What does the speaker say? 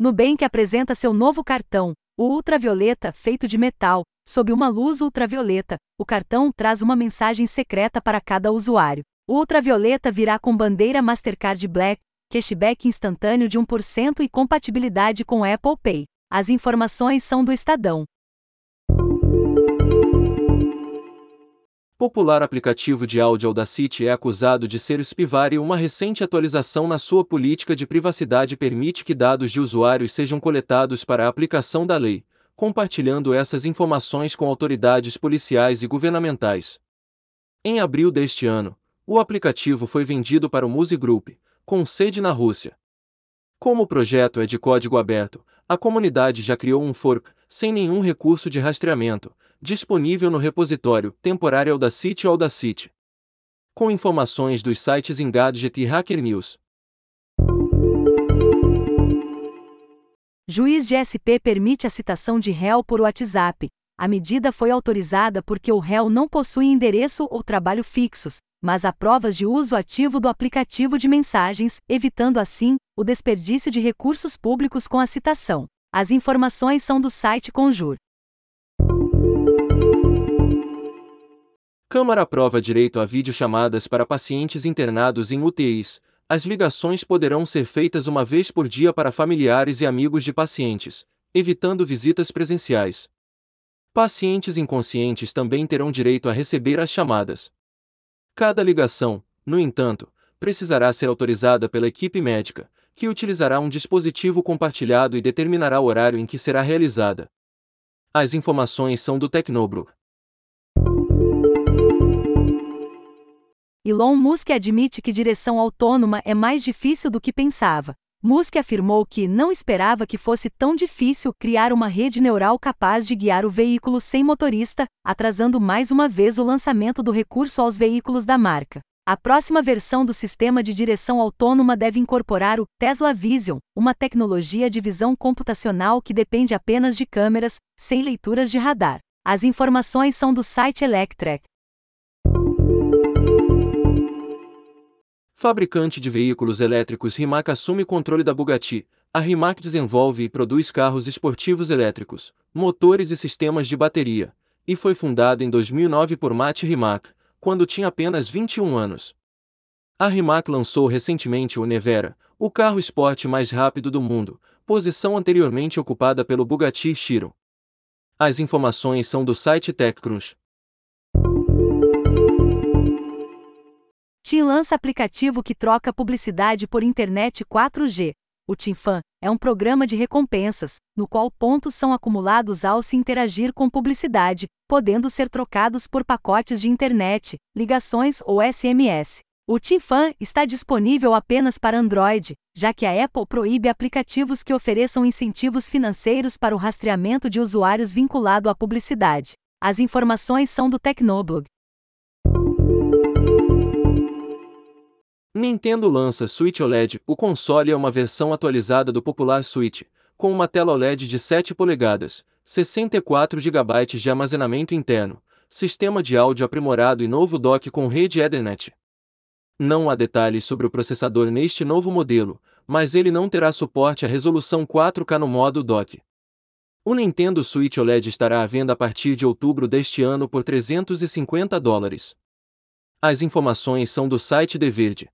Nubank apresenta seu novo cartão, o Ultravioleta, feito de metal, sob uma luz ultravioleta. O cartão traz uma mensagem secreta para cada usuário. O Ultravioleta virá com bandeira Mastercard Black, cashback instantâneo de 1% e compatibilidade com Apple Pay. As informações são do Estadão. Popular aplicativo de áudio Audacity é acusado de ser spyware e uma recente atualização na sua política de privacidade permite que dados de usuários sejam coletados para a aplicação da lei, compartilhando essas informações com autoridades policiais e governamentais. Em abril deste ano, o aplicativo foi vendido para o Musi Group, com sede na Rússia. Como o projeto é de código aberto, a comunidade já criou um fork, sem nenhum recurso de rastreamento, disponível no repositório temporário Audacity Audacity. Com informações dos sites Engadget e Hacker News. Juiz de SP permite a citação de réu por WhatsApp. A medida foi autorizada porque o réu não possui endereço ou trabalho fixos, mas há provas de uso ativo do aplicativo de mensagens, evitando assim o desperdício de recursos públicos com a citação. As informações são do site Conjur. Câmara aprova direito a videochamadas para pacientes internados em UTIs. As ligações poderão ser feitas uma vez por dia para familiares e amigos de pacientes, evitando visitas presenciais. Pacientes inconscientes também terão direito a receber as chamadas. Cada ligação, no entanto, precisará ser autorizada pela equipe médica, que utilizará um dispositivo compartilhado e determinará o horário em que será realizada. As informações são do Tecnobro. Elon Musk admite que direção autônoma é mais difícil do que pensava. Musk afirmou que não esperava que fosse tão difícil criar uma rede neural capaz de guiar o veículo sem motorista, atrasando mais uma vez o lançamento do recurso aos veículos da marca. A próxima versão do sistema de direção autônoma deve incorporar o Tesla Vision, uma tecnologia de visão computacional que depende apenas de câmeras, sem leituras de radar. As informações são do site Electrek. Fabricante de veículos elétricos Rimac assume controle da Bugatti. A Rimac desenvolve e produz carros esportivos elétricos, motores e sistemas de bateria, e foi fundada em 2009 por Matt Rimac, quando tinha apenas 21 anos. A Rimac lançou recentemente o Nevera, o carro esporte mais rápido do mundo, posição anteriormente ocupada pelo Bugatti Chiron. As informações são do site TechCrunch. TIM lança aplicativo que troca publicidade por internet 4G. O TIMFan é um programa de recompensas, no qual pontos são acumulados ao se interagir com publicidade, podendo ser trocados por pacotes de internet, ligações ou SMS. O TIMFan está disponível apenas para Android, já que a Apple proíbe aplicativos que ofereçam incentivos financeiros para o rastreamento de usuários vinculado à publicidade. As informações são do Tecnoblog. Nintendo lança Switch OLED. O console é uma versão atualizada do popular Switch, com uma tela OLED de 7 polegadas, 64 GB de armazenamento interno, sistema de áudio aprimorado e novo dock com rede Ethernet. Não há detalhes sobre o processador neste novo modelo, mas ele não terá suporte à resolução 4K no modo dock. O Nintendo Switch OLED estará à venda a partir de outubro deste ano por 350 dólares. As informações são do site The Verde.